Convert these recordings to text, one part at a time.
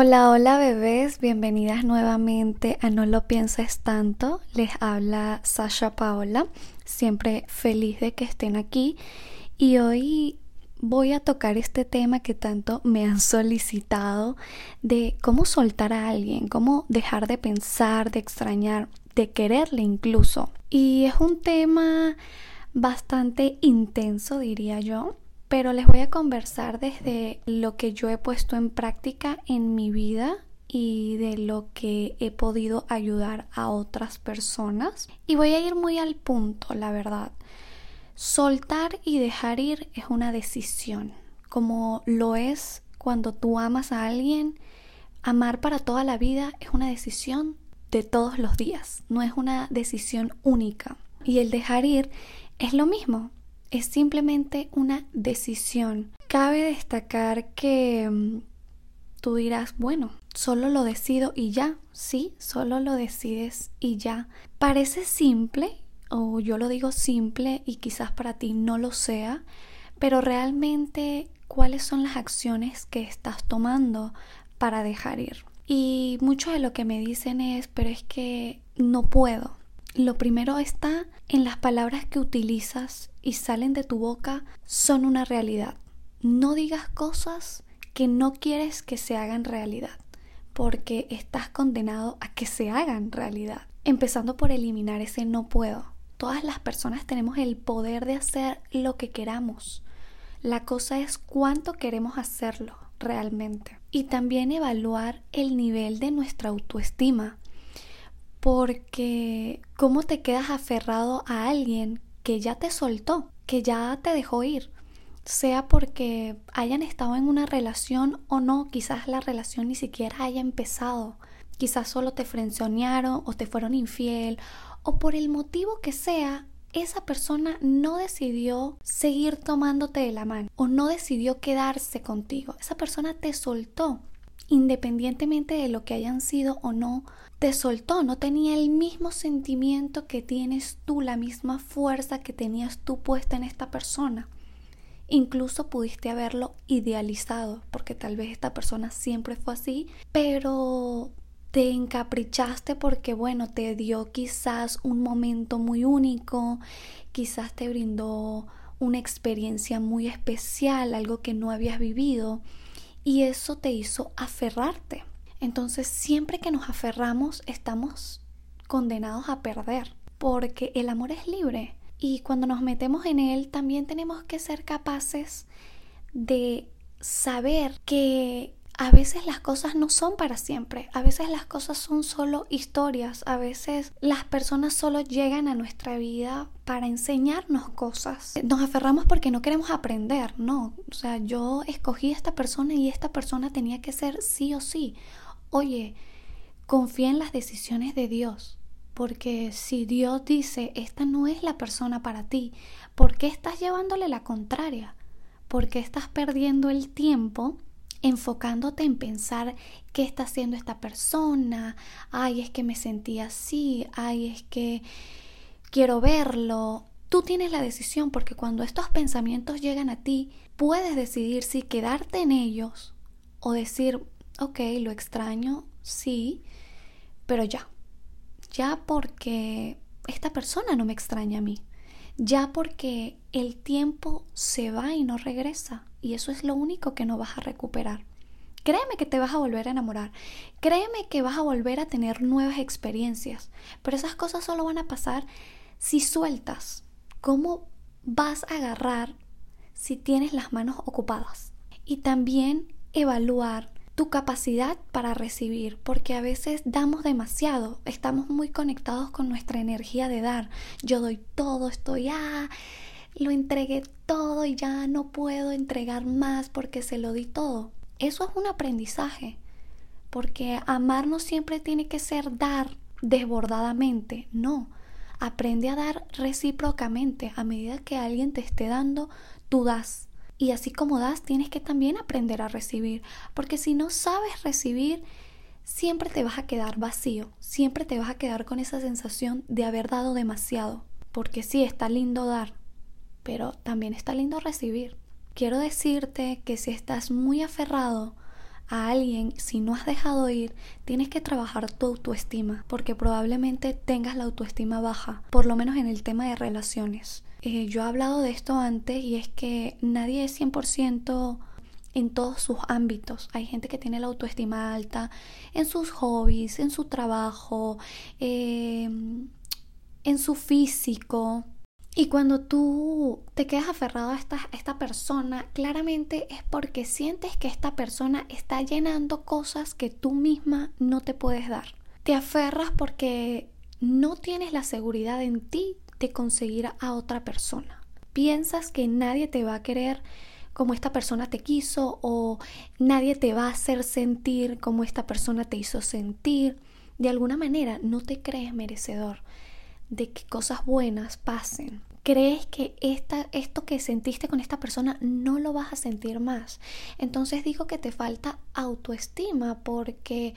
Hola, hola bebés, bienvenidas nuevamente a No lo pienses tanto. Les habla Sasha Paola, siempre feliz de que estén aquí y hoy voy a tocar este tema que tanto me han solicitado de cómo soltar a alguien, cómo dejar de pensar, de extrañar, de quererle incluso. Y es un tema bastante intenso, diría yo pero les voy a conversar desde lo que yo he puesto en práctica en mi vida y de lo que he podido ayudar a otras personas. Y voy a ir muy al punto, la verdad. Soltar y dejar ir es una decisión, como lo es cuando tú amas a alguien. Amar para toda la vida es una decisión de todos los días, no es una decisión única. Y el dejar ir es lo mismo, es simplemente una decisión. Cabe destacar que mm, tú dirás, bueno, solo lo decido y ya, sí, solo lo decides y ya. Parece simple, o yo lo digo simple y quizás para ti no lo sea, pero realmente cuáles son las acciones que estás tomando para dejar ir. Y mucho de lo que me dicen es, pero es que no puedo, lo primero está en las palabras que utilizas y salen de tu boca son una realidad. No digas cosas que no quieres que se hagan realidad, porque estás condenado a que se hagan realidad. Empezando por eliminar ese no puedo. Todas las personas tenemos el poder de hacer lo que queramos. La cosa es cuánto queremos hacerlo realmente. Y también evaluar el nivel de nuestra autoestima porque ¿cómo te quedas aferrado a alguien que ya te soltó, que ya te dejó ir? Sea porque hayan estado en una relación o no, quizás la relación ni siquiera haya empezado, quizás solo te frencionaron o te fueron infiel o por el motivo que sea, esa persona no decidió seguir tomándote de la mano o no decidió quedarse contigo. Esa persona te soltó, independientemente de lo que hayan sido o no te soltó, no tenía el mismo sentimiento que tienes tú, la misma fuerza que tenías tú puesta en esta persona. Incluso pudiste haberlo idealizado, porque tal vez esta persona siempre fue así, pero te encaprichaste porque, bueno, te dio quizás un momento muy único, quizás te brindó una experiencia muy especial, algo que no habías vivido, y eso te hizo aferrarte. Entonces siempre que nos aferramos estamos condenados a perder, porque el amor es libre y cuando nos metemos en él también tenemos que ser capaces de saber que a veces las cosas no son para siempre, a veces las cosas son solo historias, a veces las personas solo llegan a nuestra vida para enseñarnos cosas. Nos aferramos porque no queremos aprender, no, o sea, yo escogí a esta persona y esta persona tenía que ser sí o sí. Oye, confía en las decisiones de Dios, porque si Dios dice, esta no es la persona para ti, ¿por qué estás llevándole la contraria? ¿Por qué estás perdiendo el tiempo enfocándote en pensar qué está haciendo esta persona? Ay, es que me sentí así, ay, es que quiero verlo. Tú tienes la decisión porque cuando estos pensamientos llegan a ti, puedes decidir si quedarte en ellos o decir, ok, lo extraño, sí, pero ya, ya porque esta persona no me extraña a mí, ya porque el tiempo se va y no regresa, y eso es lo único que no vas a recuperar. Créeme que te vas a volver a enamorar, créeme que vas a volver a tener nuevas experiencias, pero esas cosas solo van a pasar si sueltas. ¿Cómo vas a agarrar si tienes las manos ocupadas? Y también evaluar tu capacidad para recibir, porque a veces damos demasiado, estamos muy conectados con nuestra energía de dar. Yo doy todo, estoy, ah, lo entregué todo y ya no puedo entregar más porque se lo di todo. Eso es un aprendizaje, porque amar no siempre tiene que ser dar desbordadamente, no. Aprende a dar recíprocamente. A medida que alguien te esté dando, tú das y así como das, tienes que también aprender a recibir, porque si no sabes recibir, siempre te vas a quedar vacío, siempre te vas a quedar con esa sensación de haber dado demasiado, porque sí, está lindo dar, pero también está lindo recibir. Quiero decirte que si estás muy aferrado a alguien, si no has dejado ir, tienes que trabajar tu autoestima, porque probablemente tengas la autoestima baja, por lo menos en el tema de relaciones. Eh, yo he hablado de esto antes y es que nadie es 100% en todos sus ámbitos. Hay gente que tiene la autoestima alta en sus hobbies, en su trabajo, em, en su físico. Y cuando tú te quedas aferrado a esta, esta persona, claramente es porque sientes que esta persona está llenando cosas que tú misma no te puedes dar. Te aferras porque no tienes la seguridad en ti de conseguir a otra persona. Piensas que nadie te va a querer como esta persona te quiso o nadie te va a hacer sentir como esta persona te hizo sentir. De alguna manera no te crees merecedor de que cosas buenas pasen. Crees que esta, esto que sentiste con esta persona no lo vas a sentir más. Entonces digo que te falta autoestima porque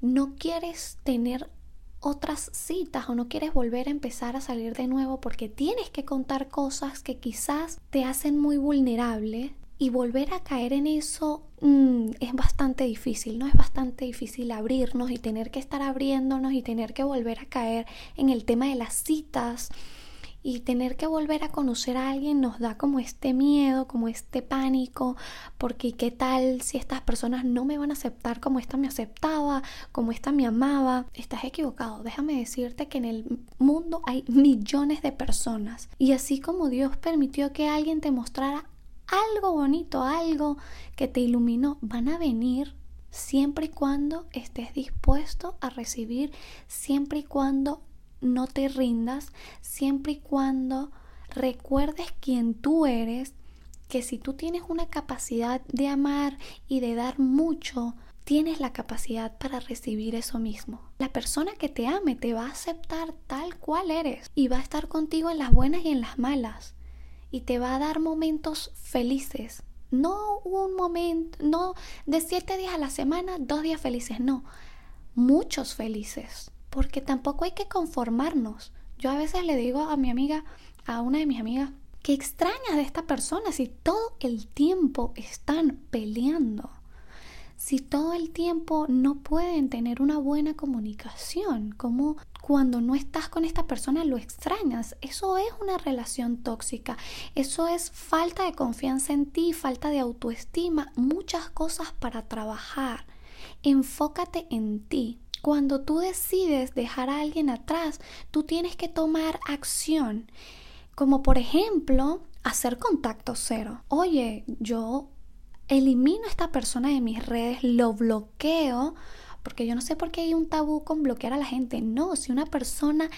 no quieres tener otras citas o no quieres volver a empezar a salir de nuevo porque tienes que contar cosas que quizás te hacen muy vulnerable y volver a caer en eso mm, es bastante difícil, ¿no? Es bastante difícil abrirnos y tener que estar abriéndonos y tener que volver a caer en el tema de las citas y tener que volver a conocer a alguien nos da como este miedo, como este pánico, porque ¿qué tal si estas personas no me van a aceptar como esta me aceptaba, como esta me amaba? Estás equivocado, déjame decirte que en el mundo hay millones de personas y así como Dios permitió que alguien te mostrara algo bonito, algo que te iluminó, van a venir siempre y cuando estés dispuesto a recibir, siempre y cuando no te rindas, siempre y cuando recuerdes quién tú eres, que si tú tienes una capacidad de amar y de dar mucho, tienes la capacidad para recibir eso mismo. La persona que te ame te va a aceptar tal cual eres y va a estar contigo en las buenas y en las malas y te va a dar momentos felices. No un momento, no de siete días a la semana, dos días felices, no, muchos felices, porque tampoco hay que conformarnos. Yo a veces le digo a mi amiga, a una de mis amigas, que extraña de esta persona si todo el tiempo están peleando si todo el tiempo no pueden tener una buena comunicación, como cuando no estás con esta persona lo extrañas, eso es una relación tóxica, eso es falta de confianza en ti, falta de autoestima, muchas cosas para trabajar. Enfócate en ti. Cuando tú decides dejar a alguien atrás, tú tienes que tomar acción, como por ejemplo hacer contacto cero. Oye, yo elimino a esta persona de mis redes, lo bloqueo, porque yo no sé por qué hay un tabú con bloquear a la gente. No, si una persona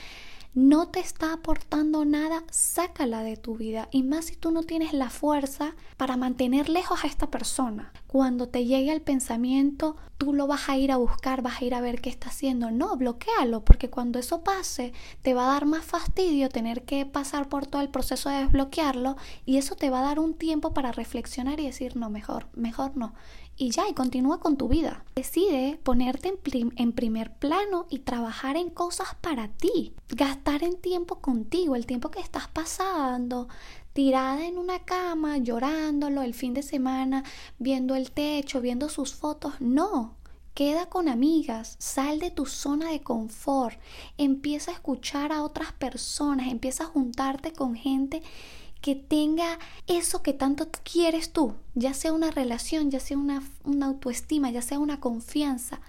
no te está aportando nada, sácala de tu vida. Y más si tú no tienes la fuerza para mantener lejos a esta persona. Cuando te llegue el pensamiento, tú lo vas a ir a buscar, vas a ir a ver qué está haciendo. No, bloquealo, porque cuando eso pase, te va a dar más fastidio tener que pasar por todo el proceso de desbloquearlo y eso te va a dar un tiempo para reflexionar y decir, no, mejor, mejor no y ya, y continúa con tu vida. Decide ponerte en, en, primer plano y trabajar en cosas para ti. Gastar en tiempo contigo, el tiempo que estás pasando tirada en una cama, llorándolo el fin de semana, viendo el techo, viendo sus fotos. No, Queda con amigas, sal de tu zona de confort, empieza a escuchar a otras personas, empieza a juntarte con gente que tenga eso que tanto quieres tú, ya sea una relación, ya sea una, autoestima, ya sea una confianza,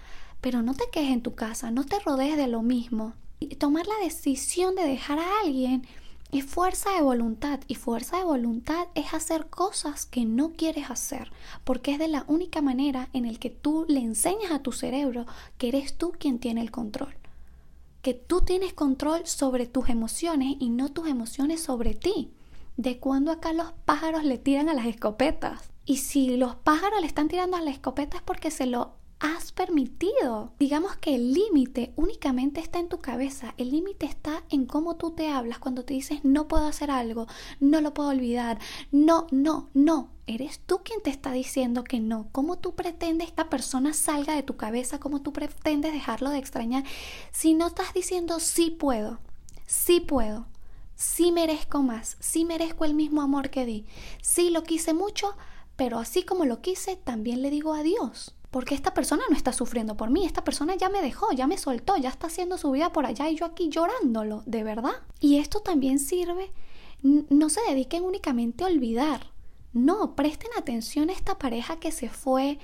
pero no te quedes en tu casa, no te rodees de lo mismo. Tomar la decisión de dejar a alguien es fuerza de voluntad y fuerza de voluntad es hacer cosas que no quieres hacer, porque es de la única manera en el que tú le enseñas a tu cerebro que eres tú quien tiene el control, que tú tienes control sobre tus emociones y no tus emociones sobre ti de cuando acá los pájaros le tiran a las escopetas. Y si los pájaros le están tirando a la escopeta es porque se lo has permitido. Digamos que el límite únicamente está en tu cabeza. El límite está en cómo tú te hablas cuando te dices no puedo hacer algo, no lo puedo olvidar, no, no, no. Eres tú quien te está diciendo que no. ¿Cómo tú pretendes que esta persona salga de tu cabeza? ¿Cómo tú pretendes dejarlo de extrañar? Si no estás diciendo sí puedo, sí puedo, sí merezco más, sí merezco el mismo amor que di, sí lo quise mucho, pero así como lo quise, también le digo adiós. Porque esta persona no está sufriendo por mí, esta persona ya me dejó, ya me soltó, ya está haciendo su vida por allá y yo aquí llorándolo, de verdad. Y esto también sirve, no se dediquen únicamente a olvidar, no, presten atención a esta pareja que se fue,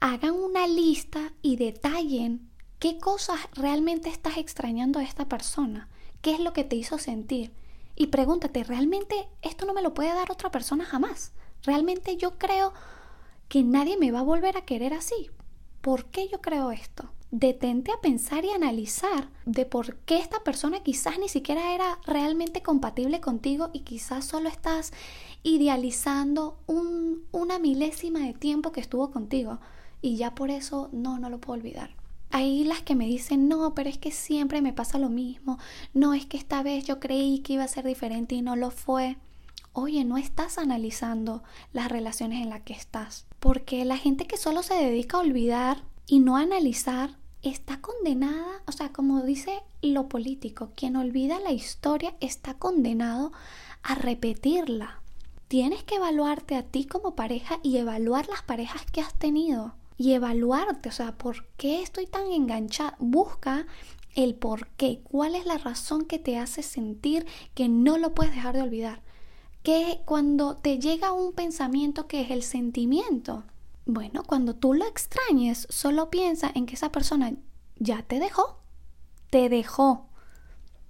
hagan una lista y detallen qué cosas realmente estás extrañando a esta persona, qué es lo que te hizo sentir. Y pregúntate, ¿realmente esto no me lo puede dar otra persona jamás? ¿Realmente yo creo que nadie me va a volver a querer así. ¿Por qué yo creo esto? Detente a pensar y analizar de por qué esta persona quizás ni siquiera era realmente compatible contigo y quizás solo estás idealizando una milésima de tiempo que estuvo contigo y ya por eso no, no lo puedo olvidar. Hay las que me dicen, no, pero es que siempre me pasa lo mismo, no, es que esta vez yo creí que iba a ser diferente y no lo fue oye, no estás analizando las relaciones en las que estás. Porque la gente que solo se dedica a olvidar y no a analizar está condenada, o sea, como dice lo político, quien olvida la historia está condenado a repetirla. Tienes que evaluarte a ti como pareja y evaluar las parejas que has tenido. Y evaluarte, o sea, ¿por qué estoy tan enganchada? Busca el por qué, cuál es la razón que te hace sentir que no lo puedes dejar de olvidar que cuando te llega un pensamiento que es el sentimiento? Bueno, cuando tú lo extrañes, solo piensa en que esa persona ya te dejó, te dejó.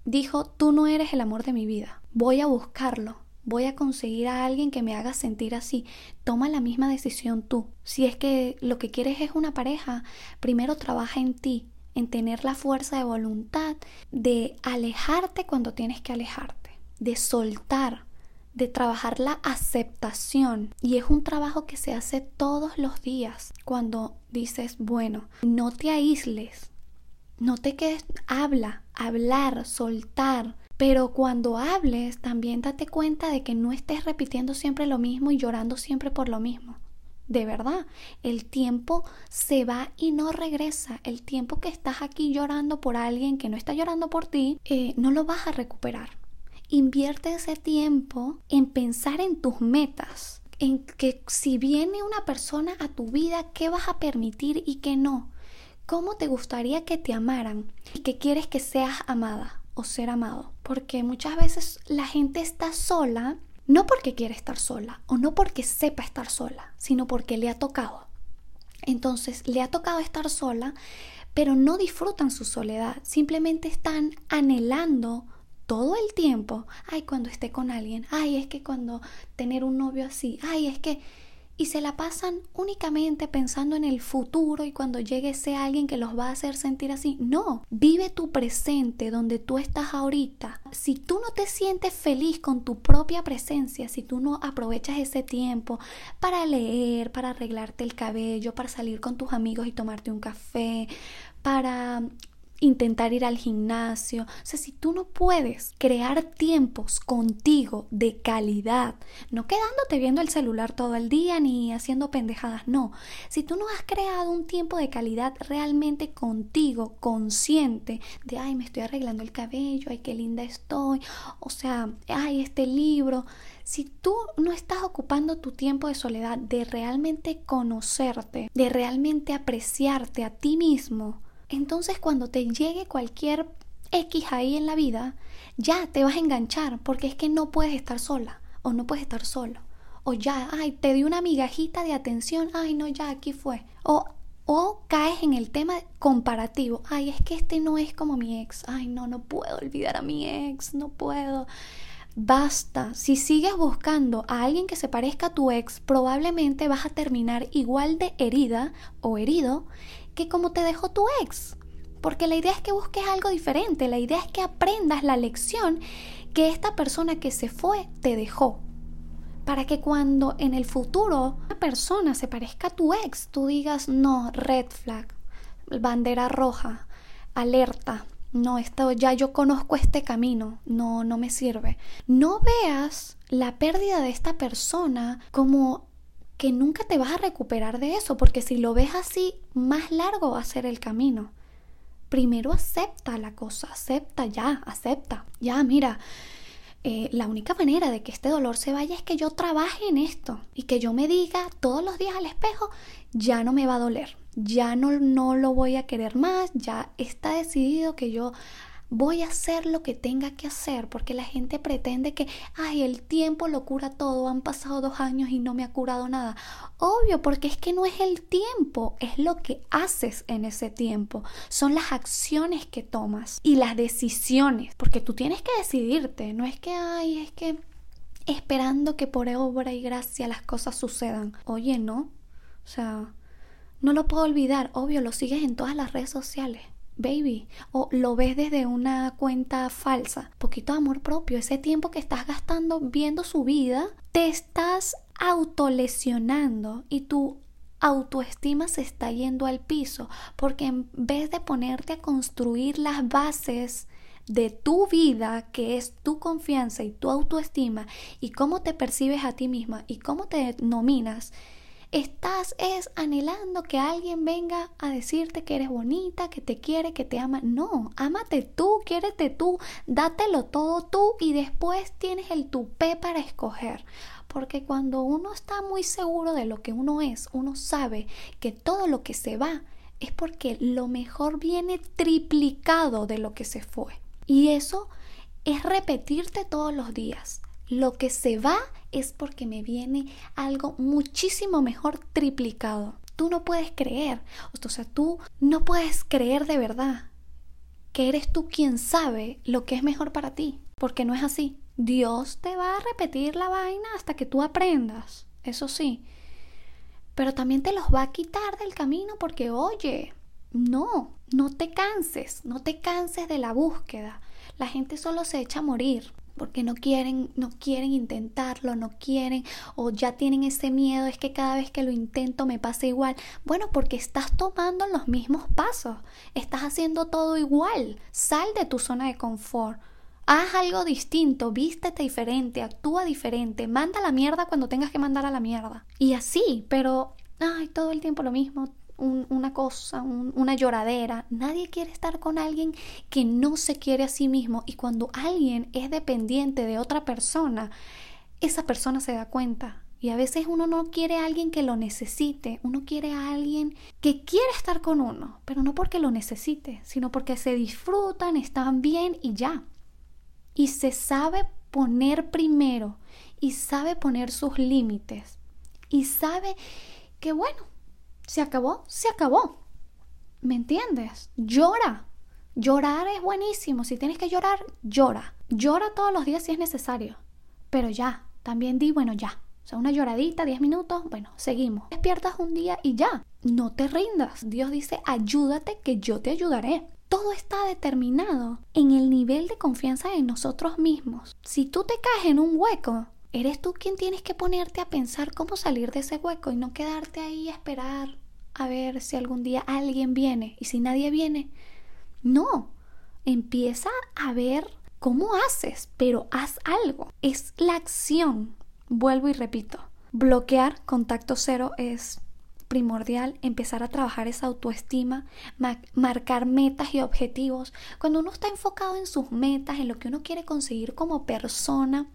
Dijo, tú no eres el amor de mi vida, voy a buscarlo, voy a conseguir a alguien que me haga sentir así. Toma la misma decisión tú. Si es que lo que quieres es una pareja, primero trabaja en ti, en tener la fuerza de voluntad de alejarte cuando tienes que alejarte, de soltar de trabajar la aceptación y es un trabajo que se hace todos los días cuando dices, bueno, no te aísles, no te quedes, habla, hablar, soltar, pero cuando hables también date cuenta de que no estés repitiendo siempre lo mismo y llorando siempre por lo mismo. De verdad, el tiempo se va y no regresa. El tiempo que estás aquí llorando por alguien que no está llorando por ti, eh, no lo vas a recuperar. Invierte ese tiempo en pensar en tus metas, en que si viene una persona a tu vida, ¿qué vas a permitir y qué no? ¿Cómo te gustaría que te amaran y que quieres que seas amada o ser amado? Porque muchas veces la gente está sola no porque quiere estar sola o no porque sepa estar sola, sino porque le ha tocado. Entonces le ha tocado estar sola, pero no disfrutan su soledad, simplemente están anhelando todo el tiempo, ay, cuando esté con alguien, ay, es que cuando tener un novio así, ay, es que... Y se la pasan únicamente pensando en el futuro y cuando llegue ese alguien que los va a hacer sentir así. No, vive tu presente donde tú estás ahorita. Si tú no te sientes feliz con tu propia presencia, si tú no aprovechas ese tiempo para leer, para arreglarte el cabello, para salir con tus amigos y tomarte un café, para intentar ir al gimnasio. O sea, si tú no puedes crear tiempos contigo de calidad, no quedándote viendo el celular todo el día ni haciendo pendejadas, no. Si tú no has creado un tiempo de calidad realmente contigo, consciente de, ay, me estoy arreglando el cabello, ay, qué linda estoy, o sea, ay, este libro. Si tú no estás ocupando tu tiempo de soledad, de realmente conocerte, de realmente apreciarte a ti mismo, entonces cuando te llegue cualquier X ahí en la vida, ya te vas a enganchar porque es que no puedes estar sola o no puedes estar solo. O ya, ay, te di una migajita de atención, ay, no, ya aquí fue. O, o caes en el tema comparativo, ay, es que este no es como mi ex, ay, no, no puedo olvidar a mi ex, no puedo. Basta, si sigues buscando a alguien que se parezca a tu ex, probablemente vas a terminar igual de herida o herido que como te dejó tu ex. Porque la idea es que busques algo diferente, la idea es que aprendas la lección que esta persona que se fue te dejó. Para que cuando en el futuro una persona se parezca a tu ex, tú digas, no, red flag, bandera roja, alerta, no, esto ya yo conozco este camino, no, no me sirve. No veas la pérdida de esta persona como que nunca te vas a recuperar de eso, porque si lo ves así, más largo va a ser el camino. Primero acepta la cosa, acepta ya, acepta. Ya, mira, eh, la única manera de que este dolor se vaya es que yo trabaje en esto y que yo me diga todos los días al espejo, ya no me va a doler, ya no, no lo voy a querer más, ya está decidido que yo voy a hacer lo que tenga que hacer, porque la gente pretende que, ay, el tiempo lo cura todo, han pasado dos años y no me ha curado nada. Obvio, porque es que no es el tiempo, es lo que haces en ese tiempo, son las acciones que tomas y las decisiones, porque tú tienes que decidirte, no es que, ay, es que esperando que por obra y gracia las cosas sucedan. Oye, no, o sea, no lo puedo olvidar, obvio, lo sigues en todas las redes sociales baby, o lo ves desde una cuenta falsa. Poquito de amor propio, ese tiempo que estás gastando viendo su vida, te estás autolesionando y tu autoestima se está yendo al piso, porque en vez de ponerte a construir las bases de tu vida, que es tu confianza y tu autoestima, y cómo te percibes a ti misma y cómo te nominas, estás es anhelando que alguien venga a decirte que eres bonita, que te quiere, que te ama. No, ámate tú, quiérete tú, dátelo todo tú y después tienes el tupé para escoger. Porque cuando uno está muy seguro de lo que uno es, uno sabe que todo lo que se va es porque lo mejor viene triplicado de lo que se fue. Y eso es repetirte todos los días. Lo que se va es porque me viene algo muchísimo mejor triplicado. Tú no puedes creer, o sea, tú no puedes creer de verdad que eres tú quien sabe lo que es mejor para ti, porque no es así. Dios te va a repetir la vaina hasta que tú aprendas, eso sí. Pero también te los va a quitar del camino porque, oye, no, no te canses, no te canses de la búsqueda. La gente solo se echa a morir porque no quieren, no quieren intentarlo, no quieren o ya tienen ese miedo, es que cada vez que lo intento me pasa igual. Bueno, porque estás tomando los mismos pasos, estás haciendo todo igual. Sal de tu zona de confort. Haz algo distinto, vístete diferente, actúa diferente, manda la mierda cuando tengas que mandar a la mierda. Y así, pero ay, todo el tiempo lo mismo, una cosa, una lloradera. Nadie quiere estar con alguien que no se quiere a sí mismo. Y cuando alguien es dependiente de otra persona, esa persona se da cuenta. Y a veces uno no quiere a alguien que lo necesite, uno quiere a alguien que quiere estar con uno, pero no porque lo necesite, sino porque se disfrutan, están bien y ya. Y se sabe poner primero y sabe poner sus límites y sabe que bueno, se acabó, se acabó. ¿Me entiendes? Llora. Llorar es buenísimo. Si tienes que llorar, llora. Llora todos los días si es necesario. Pero ya, también di, bueno, ya. O sea, una lloradita, 10 minutos, bueno, seguimos. Despiertas un día y ya. No te rindas. Dios dice, ayúdate que yo te ayudaré. Todo está determinado en el nivel de confianza en nosotros mismos. Si tú te caes en un hueco, eres tú quien tienes que ponerte a pensar cómo salir de ese hueco y no quedarte ahí a esperar a ver si algún día alguien viene y si nadie viene. No, empieza a ver cómo haces, pero haz algo. Es la acción. Vuelvo y repito. Bloquear contacto cero es primordial empezar a trabajar esa autoestima, marcar metas y objetivos. Cuando uno está enfocado en sus metas, en lo que uno quiere conseguir como persona,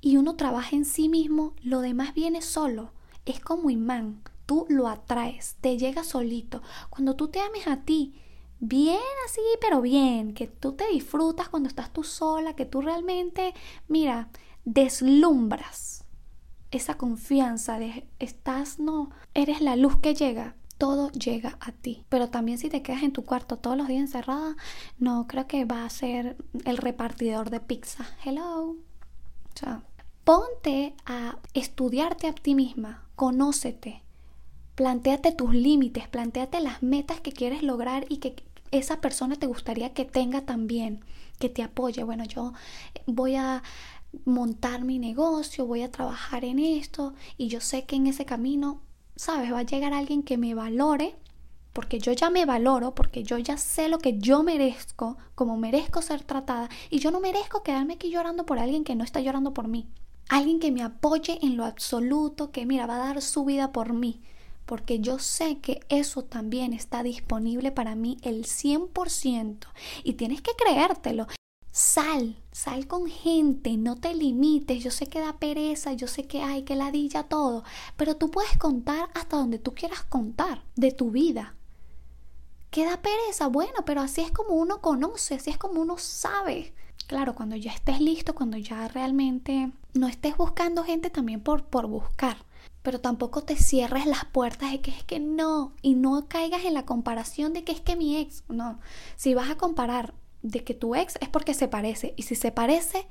y uno trabaja en sí mismo, lo demás viene solo. Es como imán. Tú lo atraes, te llega solito. Cuando tú te ames a ti, bien así, pero bien, que tú te disfrutas cuando estás tú sola, que tú realmente, mira, deslumbras esa confianza de estás, no, eres la luz que llega. Todo llega a ti. Pero también si te quedas en tu cuarto todos los días encerrada, no creo que va a ser el repartidor de pizza. Hello. O sea, ponte a estudiarte a ti misma, conócete, planteate tus límites, planteate las metas que quieres lograr y que esa persona te gustaría que tenga también, que te apoye. Bueno, yo voy a montar mi negocio, voy a trabajar en esto y yo sé que en ese camino, sabes, va a llegar alguien que me valore porque yo ya me valoro, porque yo ya sé lo que yo merezco, como merezco ser tratada, y yo no merezco quedarme aquí llorando por alguien que no está llorando por mí. Alguien que me apoye en lo absoluto, que mira, va a dar su vida por mí, porque yo sé que eso también está disponible para mí el 100% y tienes que creértelo. Sal, sal con gente, no te limites. Yo sé que da pereza, yo sé que hay que ladilla todo, pero tú puedes contar hasta donde tú quieras contar de tu vida. ¿Qué da pereza? Bueno, pero así es como uno conoce, así es como uno sabe. Claro, cuando ya estés listo, cuando ya realmente no estés buscando gente también por, por buscar, pero tampoco te cierres las puertas de que es que no, y no caigas en la comparación de que es que mi ex, no, si vas a comparar de que tu ex es porque se parece. Y si se parece,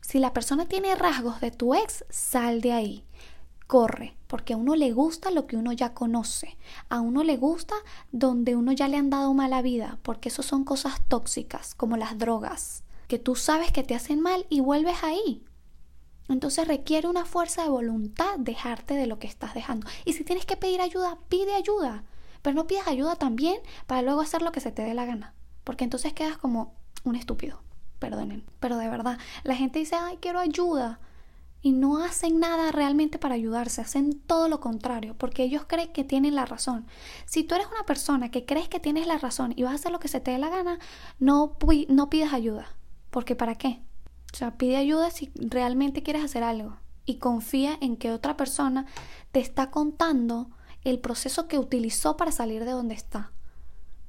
si la persona tiene rasgos de tu ex, sal de ahí. Corre, porque a uno le gusta lo que uno ya conoce. A uno le gusta donde uno ya le han dado mala vida, porque eso son cosas tóxicas, como las drogas, que tú sabes que te hacen mal y vuelves ahí. Entonces requiere una fuerza de voluntad dejarte de lo que estás dejando. Y si tienes que pedir ayuda, pide ayuda. Pero no pidas ayuda también para luego hacer lo que se te dé la gana porque entonces quedas como un estúpido, perdonen, pero de verdad, la gente dice, ay, quiero ayuda, y no hacen nada realmente para ayudarse, hacen todo lo contrario, porque ellos creen que tienen la razón. Si tú eres una persona que crees que tienes la razón y vas a hacer lo que se te dé la gana, no, no pidas ayuda, porque ¿para qué? O sea, pide ayuda si realmente quieres hacer algo y confía en que otra persona te está contando el proceso que utilizó para salir de donde está.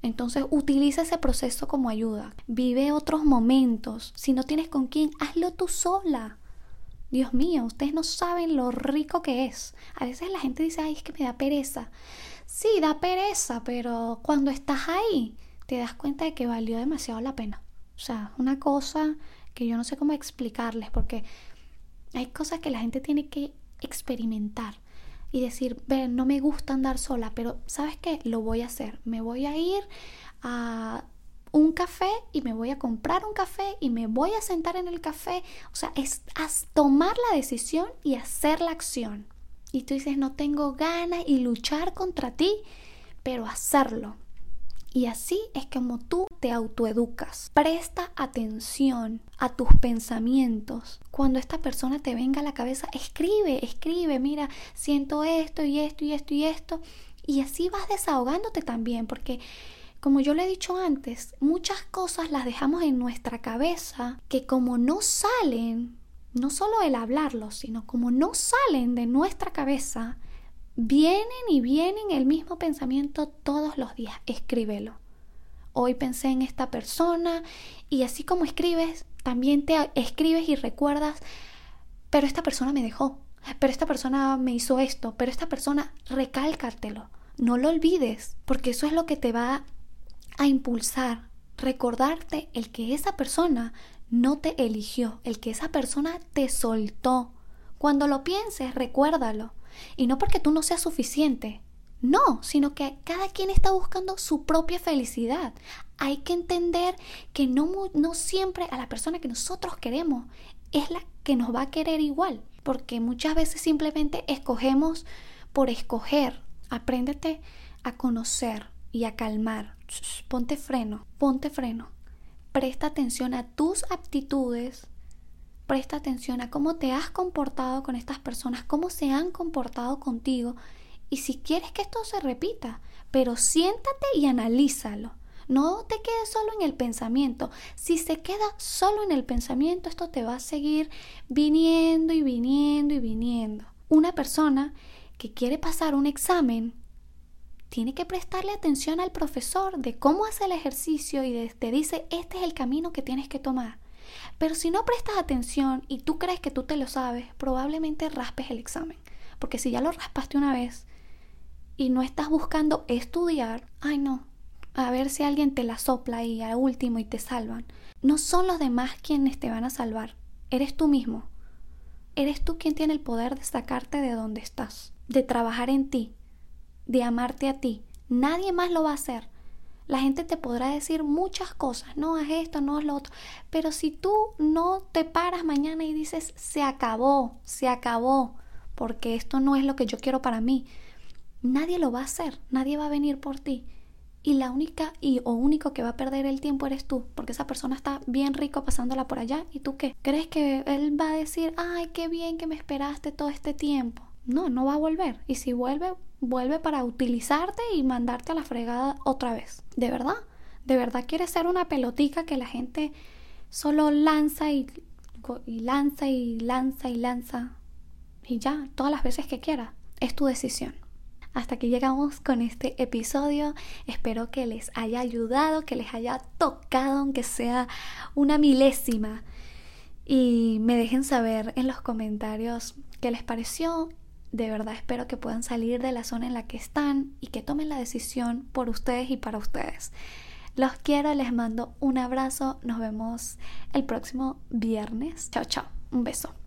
Entonces utiliza ese proceso como ayuda. Vive otros momentos. Si no tienes con quién, hazlo tú sola. Dios mío, ustedes no saben lo rico que es. A veces la gente dice, ay, es que me da pereza. Sí, da pereza, pero cuando estás ahí, te das cuenta de que valió demasiado la pena. O sea, una cosa que yo no sé cómo explicarles, porque hay cosas que la gente tiene que experimentar y decir, ve, no me gusta andar sola, pero ¿sabes qué? Lo voy a hacer. Me voy a ir a un café y me voy a comprar un café y me voy a sentar en el café. O sea, es, tomar la decisión y hacer la acción. Y tú dices, no tengo ganas y luchar contra ti, pero hacerlo. Y así es como tú te autoeducas. Presta atención a tus pensamientos. Cuando esta persona te venga a la cabeza, escribe, escribe, mira, siento esto y esto y esto y esto. Y así vas desahogándote también, porque como yo le he dicho antes, muchas cosas las dejamos en nuestra cabeza que como no salen, no solo el hablarlo, sino como no salen de nuestra cabeza, Vienen y vienen el mismo pensamiento todos los días. Escríbelo. Hoy pensé en esta persona y así como escribes, también te escribes y recuerdas, pero esta persona me dejó, pero esta persona me hizo esto, pero esta persona recálcatelo. No lo olvides, porque eso es lo que te va a impulsar, recordarte el que esa persona no te eligió, el que esa persona te soltó. Cuando lo pienses, recuérdalo. Y no porque tú no seas suficiente, no, sino que cada quien está buscando su propia felicidad. Hay que entender que no, no siempre a la persona que nosotros queremos es la que nos va a querer igual, porque muchas veces simplemente escogemos por escoger. Apréndete a conocer y a calmar. Ponte freno, ponte freno. Presta atención a tus aptitudes Presta atención a cómo te has comportado con estas personas, cómo se han comportado contigo y si quieres que esto se repita, pero siéntate y analízalo. No te quedes solo en el pensamiento. Si se queda solo en el pensamiento, esto te va a seguir viniendo y viniendo y viniendo. Una persona que quiere pasar un examen tiene que prestarle atención al profesor de cómo hace el ejercicio y te dice este es el camino que tienes que tomar. Pero si no prestas atención y tú crees que tú te lo sabes, probablemente raspes el examen. Porque si ya lo raspaste una vez y no estás buscando estudiar, ay no, a ver si alguien te la sopla ahí al último y te salvan. No son los demás quienes te van a salvar, eres tú mismo. Eres tú quien tiene el poder de sacarte de donde estás, de trabajar en ti, de amarte a ti. Nadie más lo va a hacer. La gente te podrá decir muchas cosas, no haz esto, no haz lo otro, pero si tú no te paras mañana y dices, se acabó, se acabó, porque esto no es lo que yo quiero para mí, nadie lo va a hacer, nadie va a venir por ti. Y la única y o único que va a perder el tiempo eres tú, porque esa persona está bien rico pasándola por allá. ¿Y tú qué? ¿Crees que él va a decir, ay, qué bien que me esperaste todo este tiempo? No, no va a volver. Y si vuelve, vuelve para utilizarte y mandarte a la fregada otra vez. ¿De verdad? ¿De verdad quieres ser una pelotica que la gente Solo lanza y, y lanza y lanza y lanza. Y ya, todas las veces que quiera. Es tu decisión. Hasta que llegamos con este episodio. Espero que les haya ayudado, que les haya tocado, aunque sea una milésima. Y me dejen saber en los comentarios qué les pareció. De verdad espero que puedan salir de la zona en la que están y que tomen la decisión por ustedes y para ustedes. Los quiero, les mando un abrazo. Nos vemos el próximo viernes. Chao, chao. Un beso.